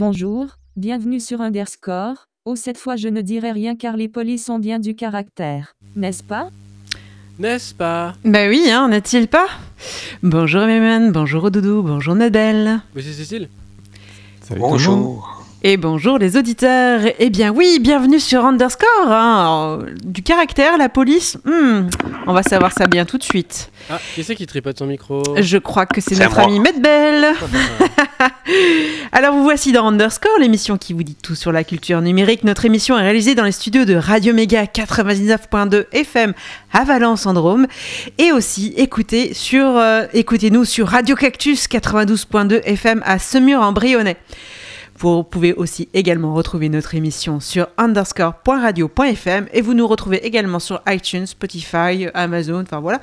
Bonjour, bienvenue sur Underscore. Oh, cette fois je ne dirai rien car les polices ont bien du caractère, n'est-ce pas? N'est-ce pas? Bah oui, hein, n'est-il pas? Bonjour Méman, bonjour Doudou, bonjour Nadel. Oui, c'est Cécile. Salut tout le monde. Bonjour. Et bonjour les auditeurs. Eh bien oui, bienvenue sur Underscore. hein. Alors, Du caractère, la police, hmm, on va savoir ça bien tout de suite. Ah, qui c'est qui tripote son micro Je crois que c'est notre ami Medbel. Alors vous voici dans Underscore, l'émission qui vous dit tout sur la culture numérique. Notre émission est réalisée dans les studios de Radio Méga 99.2 FM à Valence en Drôme et aussi écoutez sur euh, écoutez-nous sur Radio Cactus 92.2 FM à Semur en Brionnais. Vous pouvez aussi également retrouver notre émission sur underscore.radio.fm et vous nous retrouvez également sur iTunes, Spotify, Amazon, enfin voilà.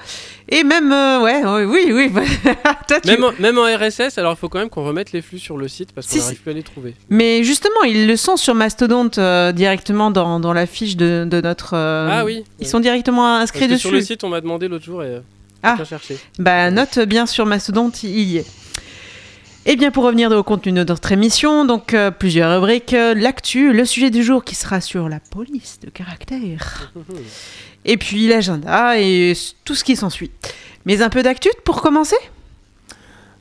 Et même, euh, ouais, ouais, oui, oui. Toi, tu- même, en, même en RSS, alors il faut quand même qu'on remette les flux sur le site parce qu'on n'arrive si. plus à les trouver. Mais justement, ils le sont sur Mastodonte euh, directement dans, dans la fiche de, de notre. euh, ah oui Ils sont directement inscrits dessus. Sur le site, on m'a demandé l'autre jour et Ah. cherché. Bah, note bien sur Mastodonte, il y est. Et bien, pour revenir au contenu de notre émission, donc euh, plusieurs rubriques. euh, L'actu, le sujet du jour qui sera sur la police de caractère. Et puis l'agenda et tout ce qui s'ensuit. Mais un peu d'actu pour commencer?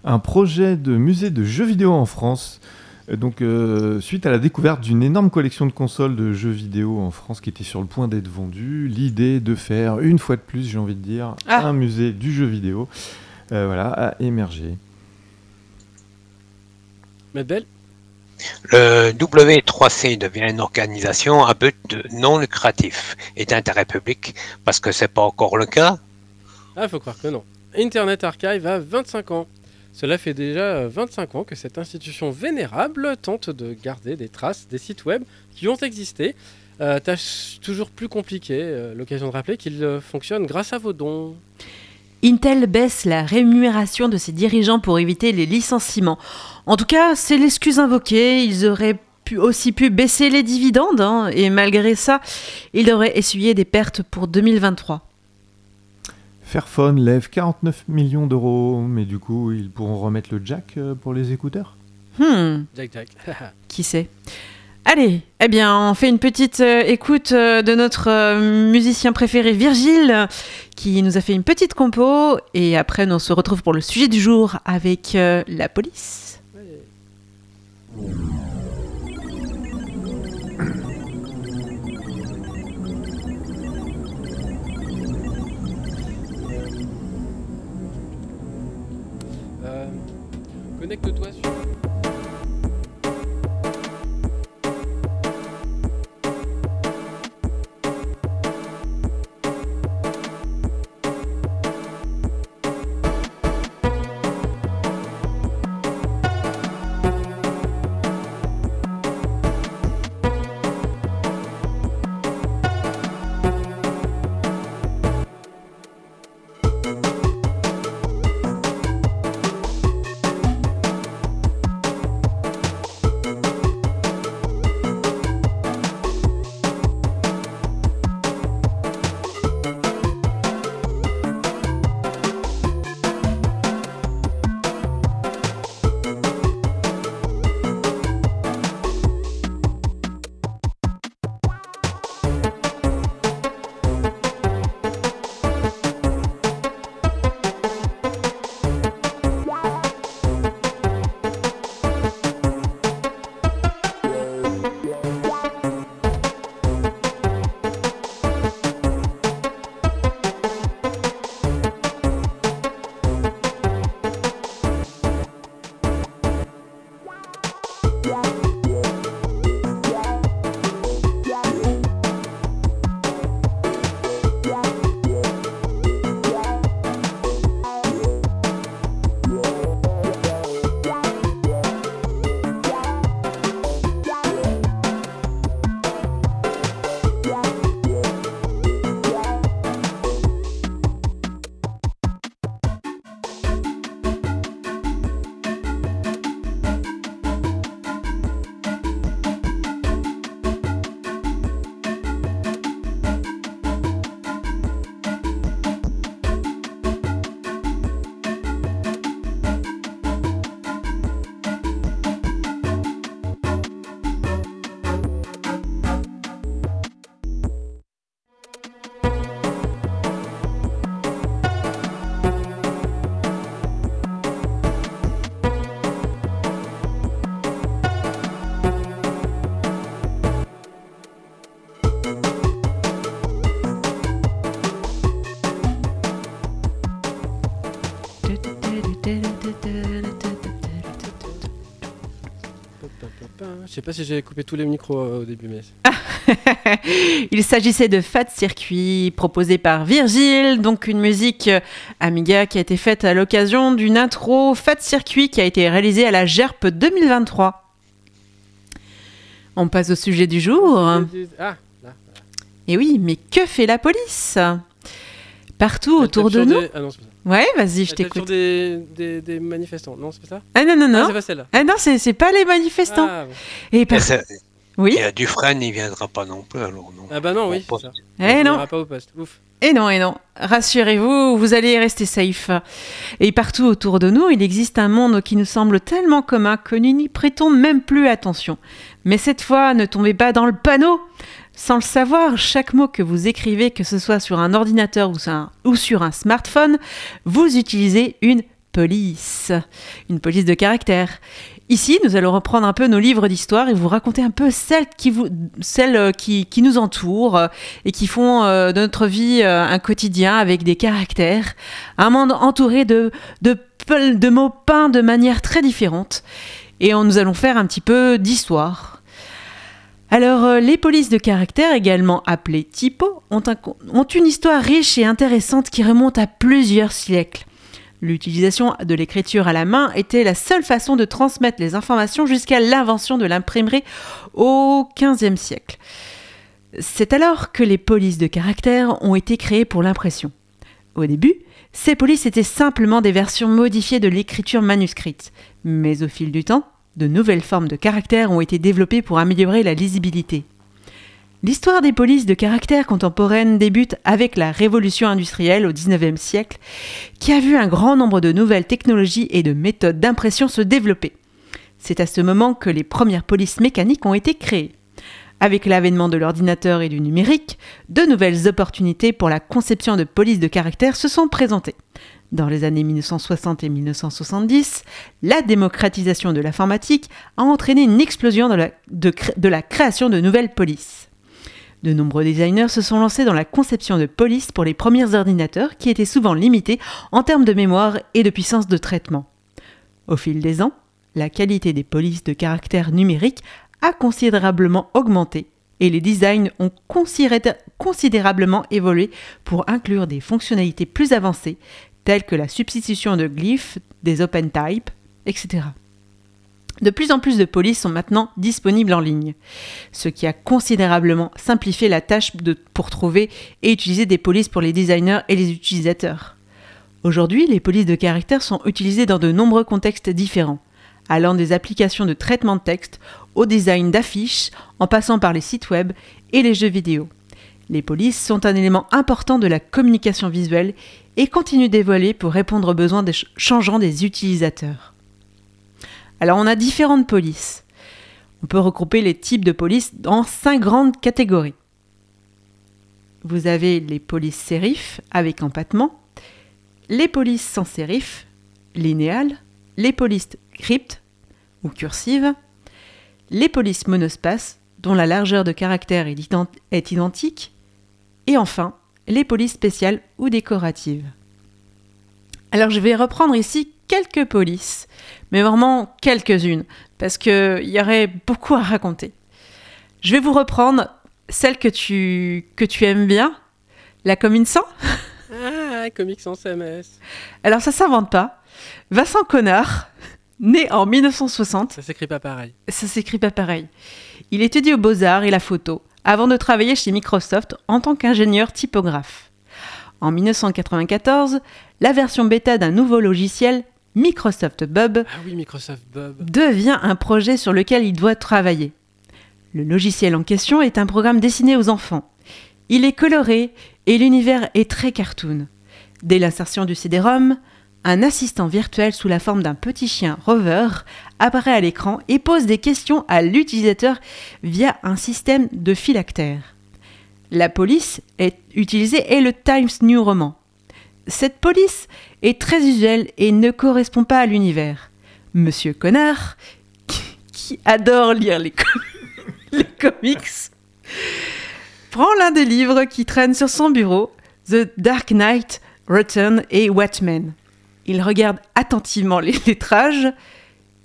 Un projet de musée de jeux vidéo en France. Euh, Donc, euh, suite à la découverte d'une énorme collection de consoles de jeux vidéo en France qui était sur le point d'être vendue, l'idée de faire, une fois de plus, j'ai envie de dire, Ah. un musée du jeu vidéo euh, voilà, a émergé. Le W3C devient une organisation à but non lucratif et d'intérêt public parce que c'est pas encore le cas. Ah, faut croire que non. Internet Archive a 25 ans. Cela fait déjà euh, 25 ans que cette institution vénérable tente de garder des traces des sites web qui ont existé. Euh, tâche toujours plus compliquée, euh, l'occasion de rappeler qu'il euh, fonctionne grâce à vos dons. Intel baisse la rémunération de ses dirigeants pour éviter les licenciements. En tout cas, c'est l'excuse invoquée. Ils auraient pu aussi pu baisser les dividendes, hein, et malgré ça, ils auraient essuyé des pertes pour 2023. Fairphone lève 49 millions d'euros, mais du coup, ils pourront remettre le jack euh, pour les écouteurs? Hmm, Jack Jack. qui sait? Allez, eh bien, on fait une petite euh, écoute euh, de notre euh, musicien préféré Virgile, qui nous a fait une petite compo, et après, on se retrouve pour le sujet du jour avec la police. Connecte-toi sur. Sais pas si j'ai coupé tous les micros euh, au début, mais. Il s'agissait de Fat Circuit, proposé par Virgile, donc une musique euh, Amiga qui a été faite à l'occasion d'une intro Fat Circuit qui a été réalisée à la GERP 2023. On passe au sujet du jour. Ah, là. Et oui, mais que fait la police? Partout autour de nous. des- Ah non, c'est pas ça. Ouais, vas-y, je t'écoute. des, des, des manifestants. Non, c'est pas ça Ah non, non, Ah, non. c'est pas celle-là. Ah non, c'est c'est pas les manifestants. Ah, bon. Et par- ça- Oui, et, Dufresne, il viendra pas non plus, alors non. Ah bah non, oui, c'est ça. eh On non. ira pas au poste. Ouf. Et non, et non. Rassurez-vous, vous allez rester safe. Et partout autour de nous, il existe un monde qui nous semble tellement commun que nous n'y prêtons même plus attention. Mais cette fois, ne tombez pas dans le panneau. Sans le savoir, chaque mot que vous écrivez, que ce soit sur un ordinateur ou sur un, smartphone, vous utilisez une police. Une police de caractère. Ici, nous allons reprendre un peu nos livres d'histoire et vous raconter un peu celles qui, vous, euh, qui, nous entourent euh, et qui font euh, de notre vie un quotidien avec des caractères, un monde entouré de, mots peints de manière très différente. Et nous allons faire un petit peu d'histoire. Alors, euh, les polices de caractère, également appelées typos, ont, ont une histoire riche et intéressante qui remonte à plusieurs siècles. L'utilisation de l'écriture à la main était la seule façon de transmettre les informations jusqu'à l'invention de l'imprimerie au XVe siècle. C'est alors que les polices de caractère ont été créées pour l'impression. Au début, ces polices étaient simplement des versions modifiées de l'écriture manuscrite, mais au fil du temps, de nouvelles formes de caractères ont été développées pour améliorer la lisibilité. L'histoire des polices de caractère contemporaines débute avec la révolution industrielle au XIXe siècle, qui a vu un grand nombre de nouvelles technologies et de méthodes d'impression se développer. C'est à ce moment que les premières polices mécaniques ont été créées. Avec l'avènement de l'ordinateur et du numérique, de nouvelles opportunités pour la conception de polices de caractère se sont présentées. Dans les années 1960 et 1970, la démocratisation de l'informatique a entraîné une explosion de la, création de nouvelles polices. De nombreux designers se sont lancés dans la conception de polices pour les premiers ordinateurs qui étaient souvent limités en termes de mémoire et de puissance de traitement. Au fil des ans, la qualité des polices de caractère numérique a considérablement augmenté et les designs ont considéra- considérablement évolué pour inclure des fonctionnalités plus avancées telles que la substitution de glyphes, des open types, etc. De plus en plus de polices sont maintenant disponibles en ligne, ce qui a considérablement simplifié la tâche de- pour trouver et utiliser des polices pour les designers et les utilisateurs. Aujourd'hui, les polices de caractère sont utilisées dans de nombreux contextes différents, allant des applications de traitement de texte au design d'affiches, en passant par les sites web et les jeux vidéo. Les polices sont un élément important de la communication visuelle et continuent d'évoluer pour répondre aux besoins des ch- changeants des utilisateurs. Alors on a différentes polices. On peut regrouper les types de polices dans cinq grandes catégories. Vous avez les polices sérifs avec empattement, les polices sans sérif, linéales, les polices cryptes ou cursives, les polices monospaces dont la largeur de caractère est identique, et enfin les polices spéciales ou décoratives. Alors je vais reprendre ici quelques polices, mais vraiment quelques-unes, parce qu'il y aurait beaucoup à raconter. Je vais vous reprendre celle que tu, que tu aimes bien, la commune 100. Ah, comics sans CMS. Alors ça s'invente pas. Vincent Connard, né en 1960, Ça s'écrit pas pareil. ça s'écrit pas pareil. Il étudie aux beaux-arts et la photo, avant de travailler chez Microsoft en tant qu'ingénieur typographe. En 1994, la version bêta d'un nouveau logiciel, Microsoft Bub, Ah oui, Microsoft Bob. devient un projet sur lequel il doit travailler. Le logiciel en question est un programme destiné aux enfants. Il est coloré et l'univers est très cartoon. Dès l'insertion du CD-ROM, un assistant virtuel sous la forme d'un petit chien rover apparaît à l'écran et pose des questions à l'utilisateur via un système de phylactères. La police utilisée est le Times New Roman. Cette police est très usuelle et ne correspond pas à l'univers. Monsieur Connard, qui, adore lire les, com- les comics, prend l'un des livres qui traînent sur son bureau, The Dark Knight, Return et Watchmen. Il regarde attentivement les lettrages.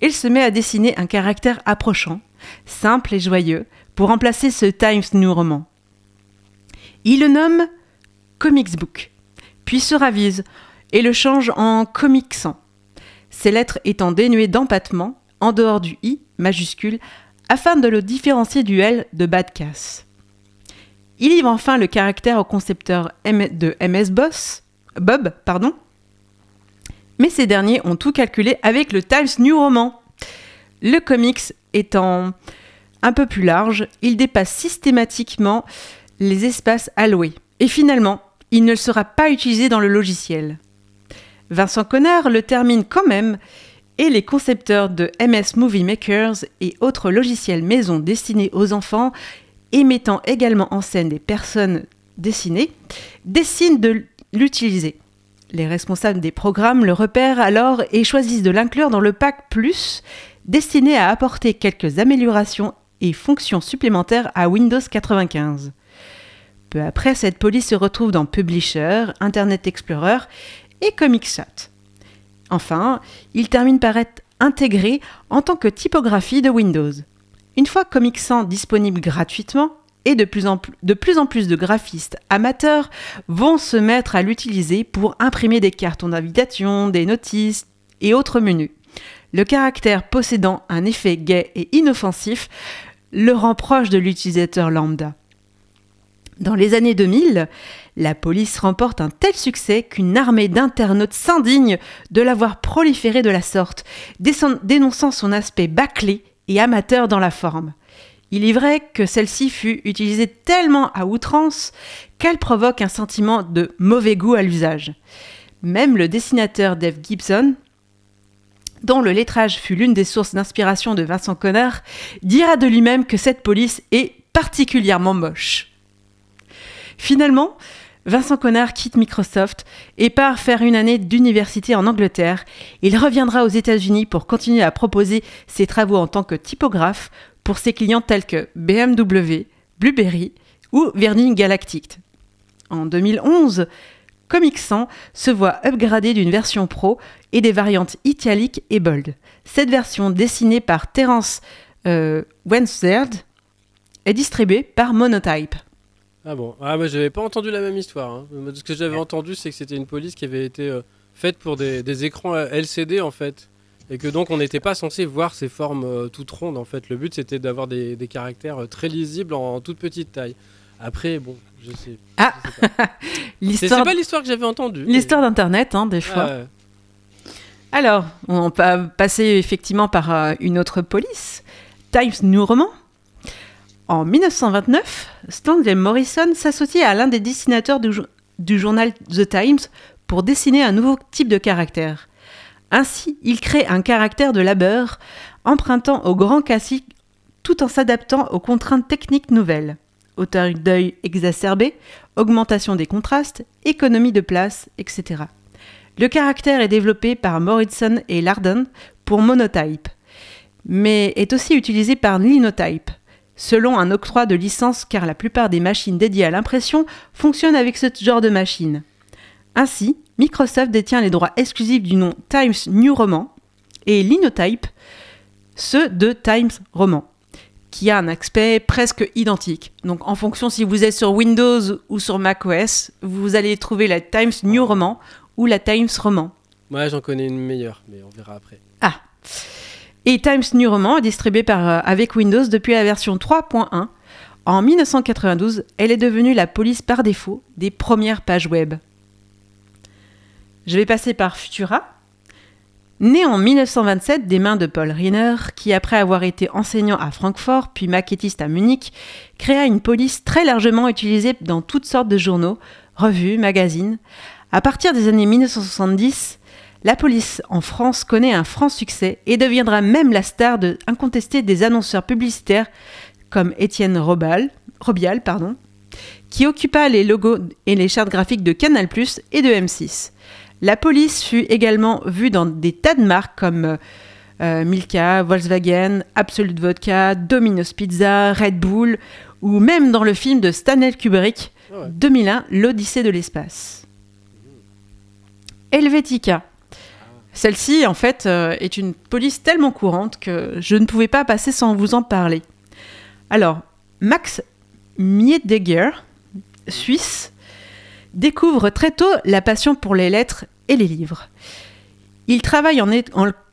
Il se met à dessiner un caractère approchant, simple et joyeux, pour remplacer ce Times New Roman. Il le nomme Comics Book, puis se ravise et le change en Comic ces lettres étant dénuées d'empattement, en dehors du i majuscule, afin de le différencier du L de Badcas. Il livre enfin le caractère au concepteur de MS Boss, Bob, pardon, mais ces derniers ont tout calculé avec le Times New Roman. Le comics étant un peu plus large, il dépasse systématiquement les espaces alloués. Et finalement, il ne sera pas utilisé dans le logiciel. Vincent Connard le termine quand même et les concepteurs de MS Movie Makers et autres logiciels maison destinés aux enfants et mettant également en scène des personnes dessinées décident de l'utiliser. Les responsables des programmes le repèrent alors et choisissent de l'inclure dans le pack Plus destiné à apporter quelques améliorations et fonctions supplémentaires à Windows 95. Peu après, cette police se retrouve dans Publisher, Internet Explorer et ComicShot. Enfin, il termine par être intégré en tant que typographie de Windows. Une fois Comic Sans disponible gratuitement, et de plus, en plus, de graphistes amateurs vont se mettre à l'utiliser pour imprimer des cartons d'invitation, des notices et autres menus. Le caractère possédant un effet gai et inoffensif le rend proche de l'utilisateur lambda. Dans les années 2000, la police remporte un tel succès qu'une armée d'internautes s'indigne de l'avoir proliféré de la sorte, dénonçant son aspect bâclé et amateur dans la forme. Il est vrai que celle-ci fut utilisée tellement à outrance qu'elle provoque un sentiment de mauvais goût à l'usage. Même le dessinateur Dave Gibson, dont le lettrage fut l'une des sources d'inspiration de Vincent Connard, dira de lui-même que cette police est particulièrement moche. Finalement, Vincent Connard quitte Microsoft et part faire une année d'université en Angleterre. Il reviendra aux États-Unis pour continuer à proposer ses travaux en tant que typographe pour ses clients tels que BMW, Blueberry ou Virgin Galactic. En 2011, Comic Sans se voit upgradé d'une version pro et des variantes italiques et bold. Cette version, dessinée par Terence euh, est distribuée par Monotype. Ah bon Ah, moi j'avais pas entendu la même histoire. Hein. Ce que j'avais entendu, c'est que c'était une police qui avait été euh, faite pour des, écrans euh, LCD en fait. Et que donc on n'était pas censé voir ces formes euh, toutes rondes en fait. Le but c'était d'avoir des, caractères très lisibles en, toute petite taille. Après, bon, je sais. Ah C'est pas l'histoire que j'avais entendue. L'histoire d'Internet, hein, des fois. Alors, on peut passer effectivement par une autre police. Times New Roman en 1929, Stanley Morrison s'associe à l'un des dessinateurs du, journal The Times pour dessiner un nouveau type de caractère. Ainsi, il crée un caractère de labeur, empruntant au grand classique tout en s'adaptant aux contraintes techniques nouvelles. Hauteur d'œil exacerbée, augmentation des contrastes, économie de place, etc. Le caractère est développé par Morrison et Larden pour Monotype, mais est aussi utilisé par Linotype selon un octroi de licence car la plupart des machines dédiées à l'impression fonctionnent avec ce genre de machine. Ainsi, Microsoft détient les droits exclusifs du nom Times New Roman et Linotype ceux de Times Roman, qui a un aspect presque identique. Donc en fonction si vous êtes sur Windows ou sur macOS, vous allez trouver la Times New Roman ou la Times Roman. Moi j'en connais une meilleure, mais on verra après. Ah et Times New Roman est distribué par, euh, avec Windows depuis la version 3.1. En 1992, elle est devenue la police par défaut des premières pages web. Je vais passer par Futura. Né en 1927 des mains de Paul Riener, qui après avoir été enseignant à Francfort puis maquettiste à Munich, créa une police très largement utilisée dans toutes sortes de journaux, revues, magazines. À partir des années 1970, la police en France connaît un franc succès et deviendra même la star incontestée des annonceurs publicitaires comme Étienne Robial, qui occupa les logos et les chartes graphiques de Canal+ et de M6. La police fut également vue dans des tas de marques comme euh, Milka, Volkswagen, Absolute Vodka, Domino's Pizza, Red Bull, ou même dans le film de Stanley Kubrick, 2001, L'Odyssée de l'espace. Helvetica, Celle-ci, en fait, euh, est une police tellement courante que je ne pouvais pas passer sans vous en parler. Alors, Max Miedegger, suisse, découvre très tôt la passion pour les lettres et les livres. Il travaille en,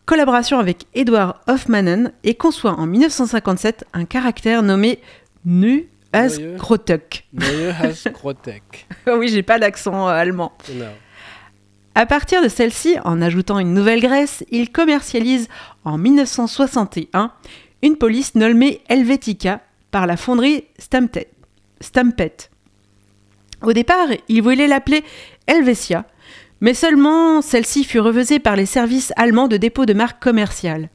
collaboration avec Edward Hoffmannen et conçoit en 1957 un caractère nommé Nu as Hasgrotek. oui, j'ai pas d'accent euh, allemand. À partir de celle-ci, en ajoutant une nouvelle graisse, il commercialise en 1961 une police nommée Helvetica par la fonderie Stampet. Stampet. Au départ, il voulait l'appeler Helvetia, mais seulement celle-ci fut refusée par les services allemands de dépôt de marque commerciale.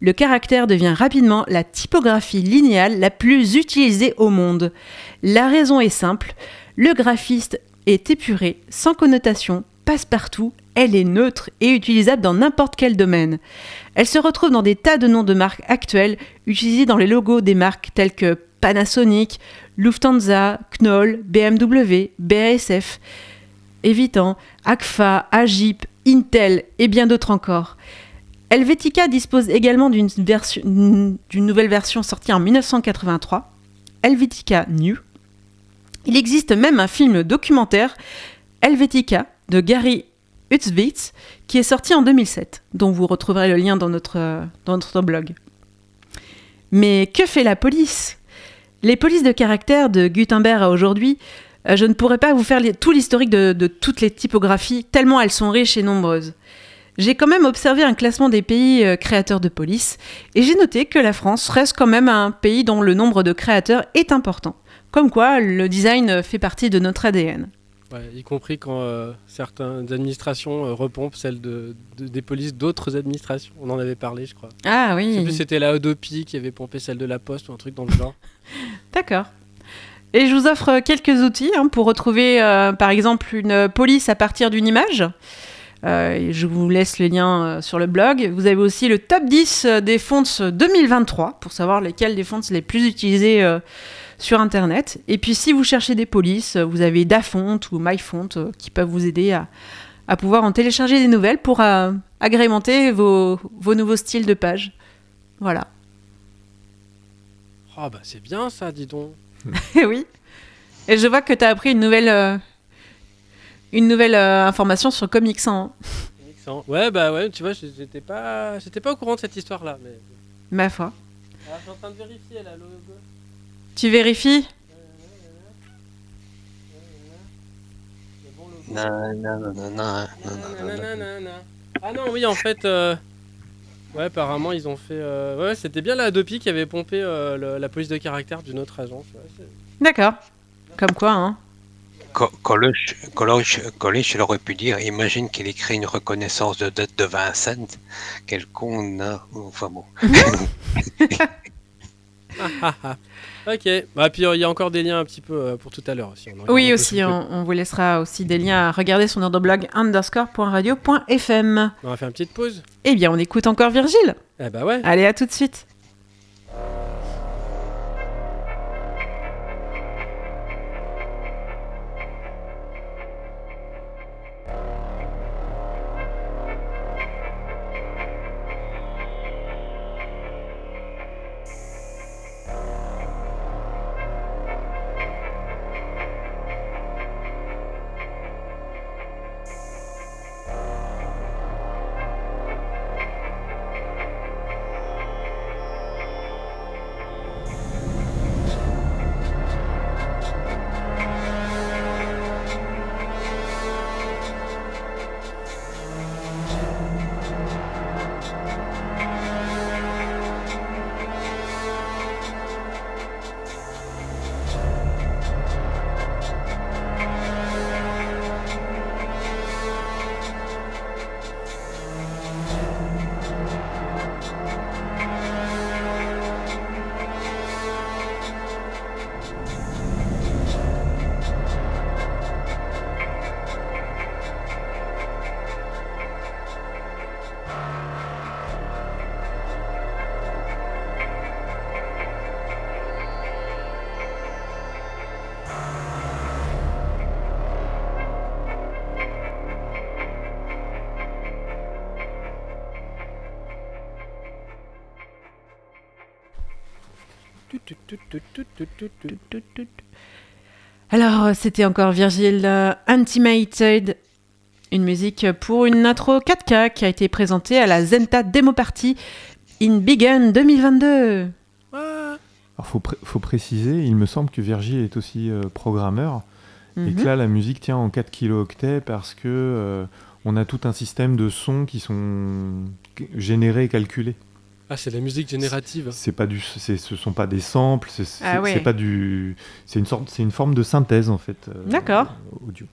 Le caractère devient rapidement la typographie linéale la plus utilisée au monde. La raison est simple, le graphiste est épuré, sans connotation, passe-partout, elle est neutre et utilisable dans n'importe quel domaine. Elle se retrouve dans des tas de noms de marques actuels utilisés dans les logos des marques telles que Panasonic, Lufthansa, Knoll, BMW, BASF, Evitan, Agfa, Agip, Intel et bien d'autres encore. Helvetica dispose également d'une nouvelle version sortie en 1983, Helvetica New. Il existe même un film documentaire, Helvetica, de Gary Utzwitz, qui est sorti en 2007, dont vous retrouverez le lien dans notre, dans notre blog. Mais que fait la police? Les polices de caractère de Gutenberg à aujourd'hui, euh, je ne pourrais pas vous faire tout l'historique de, de toutes les typographies, tellement elles sont riches et nombreuses. J'ai quand même observé un classement des pays euh, créateurs de police, et j'ai noté que la France reste quand même un pays dont le nombre de créateurs est important. Comme quoi, le design euh, fait partie de notre ADN. Ouais, y compris quand euh, certaines administrations euh, repompent celles de, de- des polices d'autres administrations. On en avait parlé, je crois. Ah Je sais oui. plus c'était la Adopi qui avait pompé celle de la Poste ou un truc dans le genre. D'accord. Et je vous offre quelques outils hein, pour retrouver, euh, par exemple, une police à partir d'une image. Euh, je vous laisse les liens euh, sur le blog. Vous avez aussi le top 10 des fonts 2023 pour savoir lesquels des fonts les plus utilisés euh, sur Internet. Et puis, si vous cherchez des polices, vous avez Dafont ou MyFont qui peuvent vous aider à, pouvoir en télécharger des nouvelles pour agrémenter vos, vos nouveaux styles de page. Voilà. Oh bah c'est bien ça, dis donc. Oui. Et je vois que tu as appris une nouvelle, euh, une nouvelle euh, information sur Comics hein. Excellent. Ouais bah ouais, tu vois, j'étais pas, j'étais pas au courant de cette histoire-là. Mais... ma foi. Alors, je suis en train de vérifier là, le logo. Tu vérifies? Non, non, non, non, non, non, non, non, non. Ah non, oui, en fait. euh, Ouais, apparemment, ils ont fait. euh, Ouais, c'était bien la Adopi qui avait pompé euh, le- la police de caractère d'une autre agence. ouais, c'est- D'accord. Comme quoi, hein. Co- Coluche, Coluche, Coluche, il aurait pu dire, imagine qu'il écrit une reconnaissance de dette de 20 cents. Quel con, non Enfin bon. Ok. Bah, puis euh, il y a encore des liens un petit peu euh, pour tout à l'heure on un Oui, aussi, on vous laissera aussi des liens à regarder sur notre blog underscore.radio.fm. On va faire une petite pause. Eh bien, on écoute encore Virgile. Eh bah ouais. Allez, à tout de suite. Alors, c'était encore Virgil euh, Antimated, une musique pour une intro 4K qui a été présentée à la Zenta Demo Party in Bigan 2022. Ah, Alors faut, faut préciser, il me semble que Virgile est aussi euh, programmeur et Mhm. que là la musique tient en 4 kilooctets parce que euh, on a tout un système de sons qui sont générés et calculés. Ah, c'est la musique générative. C'est pas du, c'est- ce sont pas des samples, c'est c'est- Ah ouais. c'est pas du, c'est une sorte, c'est une forme de synthèse en fait. euh, D'accord. Audio.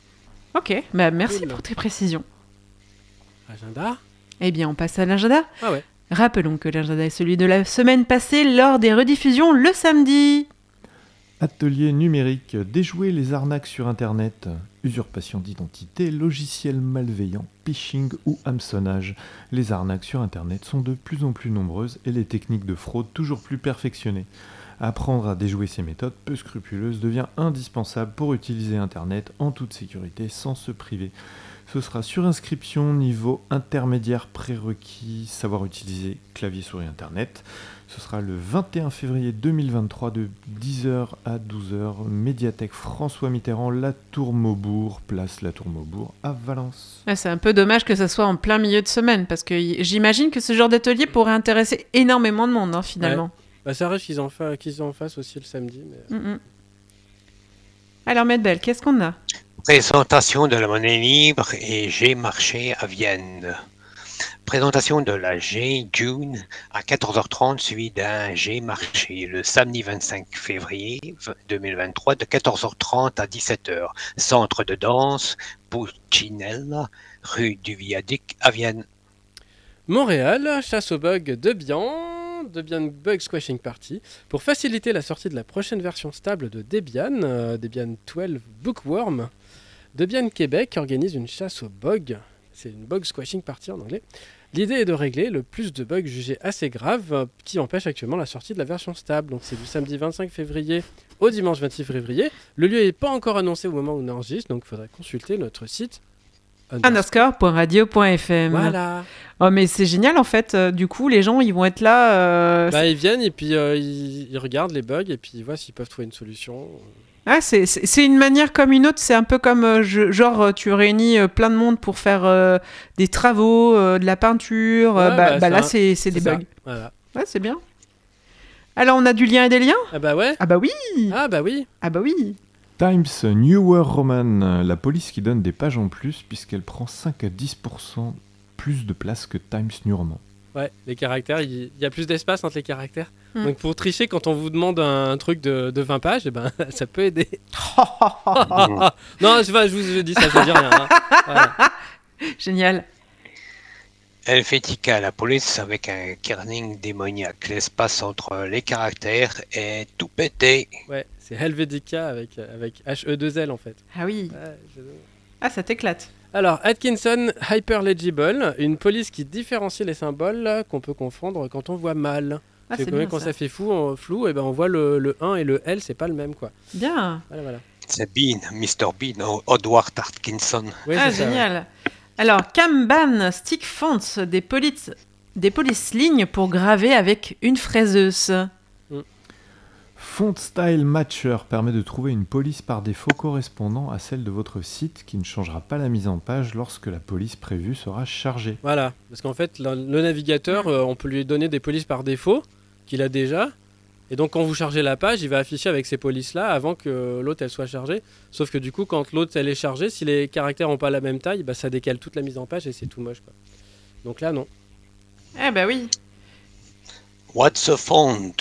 Ok, bah merci Cool. pour tes précisions. Agenda? Eh bien, on passe à l'agenda. Ah ouais. Rappelons que l'agenda est celui de la semaine passée lors des rediffusions le samedi. Atelier numérique, déjouer les arnaques sur Internet, usurpation d'identité, logiciels malveillants, phishing ou hameçonnage. Les arnaques sur Internet sont de plus en plus nombreuses et les techniques de fraude toujours plus perfectionnées. Apprendre à déjouer ces méthodes peu scrupuleuses devient indispensable pour utiliser Internet en toute sécurité sans se priver. Ce sera sur inscription, niveau intermédiaire prérequis, savoir utiliser clavier souris Internet. Ce sera le 21 février 2023 de 10h à 12h, médiathèque François Mitterrand, La Tour Maubourg, place La Tour Maubourg à Valence. C'est un peu dommage que ça soit en plein milieu de semaine parce que j'imagine que ce genre d'atelier pourrait intéresser énormément de monde hein, finalement. Bah, ça arrive qu'ils en, fa- qu'ils en fassent aussi le samedi. Mais... Mm, mm. Alors Medbel, qu'est-ce qu'on a? Présentation de la monnaie libre et G-Marché à Vienne. Présentation de la G-June à 14h30 suivi d'un G-Marché le samedi 25 février 2023 de 14h30 à 17h. Centre de danse Puccinella, rue du Viaduc à Vienne. Montréal, chasse aux bugs Debian, Debian Bug Squashing Party, pour faciliter la sortie de la prochaine version stable de Debian, euh, Debian 12 Bookworm. Debian Québec organise une chasse aux bugs, c'est une bug squashing party en anglais. L'idée est de régler le plus de bugs jugés assez graves euh, qui empêchent actuellement la sortie de la version stable. Donc c'est du samedi 25 février au dimanche 26 février. Le lieu n'est pas encore annoncé au moment où on enregistre, donc il faudrait consulter notre site. Underscore.radio.fm. Voilà. Oh mais c'est génial en fait. euh, du coup, les gens ils vont être là. euh, Bah, ils viennent et puis euh, ils, ils regardent les bugs et puis ils voient s'ils peuvent trouver une solution. Ah, c'est- une manière comme une autre. C'est un peu comme euh, je- genre tu réunis euh, plein de monde pour faire euh, des travaux, euh, de la peinture. Ouais, bah, bah, bah, là un- c'est c'est des ça. bugs. Voilà. Ouais, c'est bien. Alors on a du lien et des liens? Ah bah ouais. Ah bah oui Ah bah oui. Ah bah oui Times Newer Roman, la police qui donne des pages en plus puisqu'elle prend 5 à 10% plus de place que Times New Roman. Ouais, les caractères, il y a plus d'espace entre les caractères. Hmm. Donc pour tricher, quand on vous demande un, truc de, de 20 pages, eh ben, ça peut aider. non, je, je vous je dis ça, je dis rien. hein. Voilà. Génial. Helvetica, la police avec un kerning démoniaque. L'espace entre les caractères est tout pété. Ouais, c'est Helvetica avec, avec H-E-2-L en fait. Ah oui. Je- Ah ça t'éclate. Alors, Atkinson Hyperlegible, une police qui différencie les symboles qu'on peut confondre quand on voit mal. Ah, C'est quand, ça. ça fait fou, on- flou, et ben on voit le, le 1 et le L, c'est pas le même quoi. Bien. Voilà, voilà. C'est Bean, Mr. Bean, Edward Atkinson. Oui, ah c'est ça, ouais. génial. Alors Kanban Stick Fonts, des polices, des polices lignes pour graver avec une fraiseuse. Font Style Matcher permet de trouver une police par défaut correspondant à celle de votre site qui ne changera pas la mise en page lorsque la police prévue sera chargée. Voilà, parce qu'en fait, le, le navigateur, euh, on peut lui donner des polices par défaut, qu'il a déjà. Et donc, quand vous chargez la page, il va afficher avec ces polices-là avant que l'autre elle soit chargée. Sauf que du coup, quand l'autre elle est chargée, si les caractères n'ont pas la même taille, bah, ça décale toute la mise en page et c'est tout moche. Quoi. Donc là, non. Eh bah oui. What's a font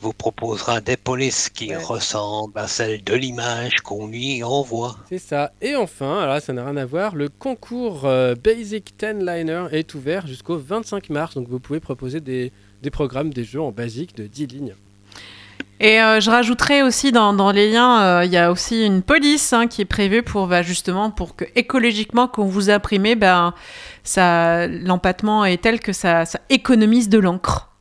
vous proposera des polices qui Ouais. ressemblent à celles de l'image qu'on lui envoie. C'est ça. Et enfin, alors là, ça n'a rien à voir, le concours euh, Basic 10 Liner est ouvert jusqu'au 25 mars. Donc, vous pouvez proposer des, des programmes, des jeux en basique de 10 lignes. Et euh, je rajouterai aussi dans, dans les liens, euh, il y a aussi une police hein, qui est prévue pour bah, justement pour que écologiquement quand vous imprimez, ben ça l'empattement est tel que ça, ça économise de l'encre.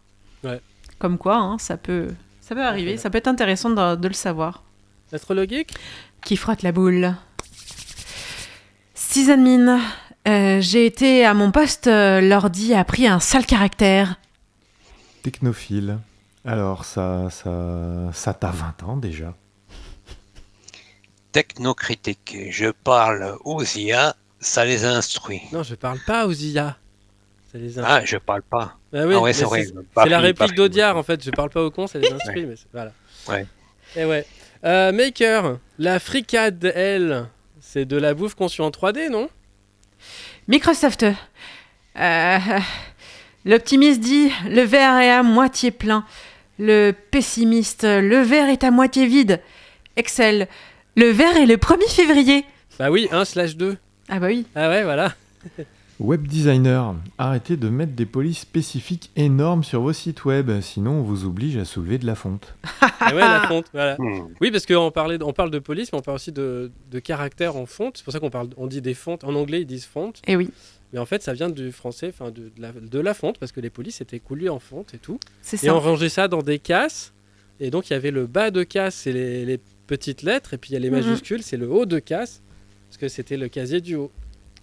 Ouais. Comme quoi, hein, ça peut ça peut arriver, Ouais. ça peut être intéressant de, de le savoir. L'astrologique Qui frotte la boule. Six admin, euh, j'ai été à mon poste, euh, l'ordi a pris un sale caractère. Technophile. Alors, ça, ça, ça t'a 20 ans déjà. Technocritique. Je parle aux IA, ça les instruit. Non, je parle pas aux IA. Ça les in- Ah, je parle pas. Ah oui, ah ouais, c'est vrai. C'est Pas c'est la réplique d'Audiard en fait. Je parle pas aux cons, ça les instruit. mais voilà. Ouais. Et ouais. Euh, Maker, la fricade, elle, c'est de la bouffe conçue en 3D, non? Microsoft. Euh, L'optimiste dit le verre est à moitié plein. Le pessimiste, le verre est à moitié vide. Excel. Le verre est le 1er février. Bah oui, 1 slash 2. Ah bah oui. Ah ouais, voilà. Web designer, arrêtez de mettre des polices spécifiques énormes sur vos sites web, sinon on vous oblige à soulever de la fonte. Ah ouais, la fonte, voilà. Hmm. Oui, parce qu'on on parle de police, mais on parle aussi de, de caractères en fonte. C'est pour ça qu'on parle, on dit des fontes. En anglais, ils disent fonte, Et Eh oui, mais en fait, ça vient du français, enfin de, de la, de la fonte, parce que les polices étaient coulées en fonte et tout. c'est Et on ça. rangeait ça dans des casses. Et donc, il y avait le bas de casse, c'est les, les petites lettres, et puis il y a les Mhm. majuscules, c'est le haut de casse, parce que c'était le casier du haut.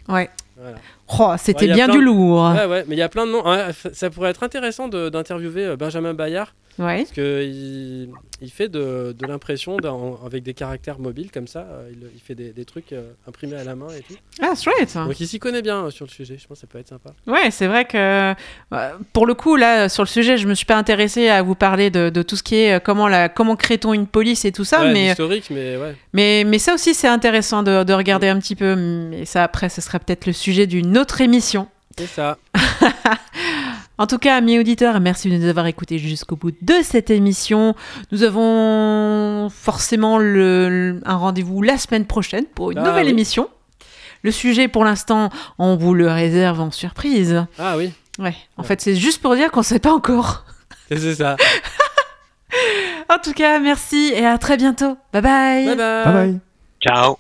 Ouais. Voilà. Oh, c'était Ouais, bien du de- lourd. Ouais, ouais, mais il y a plein de noms. F- ça pourrait être intéressant d'interviewer euh, Benjamin Bayard, Ouais. parce qu'il il fait de, de l'impression avec des caractères mobiles comme ça. euh, il, il fait des, des trucs euh, imprimés à la main et tout. Ah, chouette. Donc il s'y connaît bien euh, sur le sujet. Je pense que ça peut être sympa. Ouais, c'est vrai que pour le coup, là, sur le sujet, je me suis pas intéressée à vous parler de, de tout ce qui est comment, la, comment crée-t-on une police et tout ça, Ouais, mais, historique, mais ouais. mais, mais ça aussi, c'est intéressant de, de regarder un petit peu. Mais ça, après, ce sera peut-être le sujet d'une autre émission. C'est ça. En tout cas, amis auditeurs, merci de nous avoir écoutés jusqu'au bout de cette émission. Nous avons forcément le- le- un rendez-vous la semaine prochaine pour une Ah nouvelle oui. émission. Le sujet, pour l'instant, on vous le réserve en surprise. Ah oui, Ouais, en Ouais. fait, c'est juste pour dire qu'on sait pas encore. c'est ça. En tout cas, merci et à très bientôt. Bye bye. bye bye. Bye bye Ciao.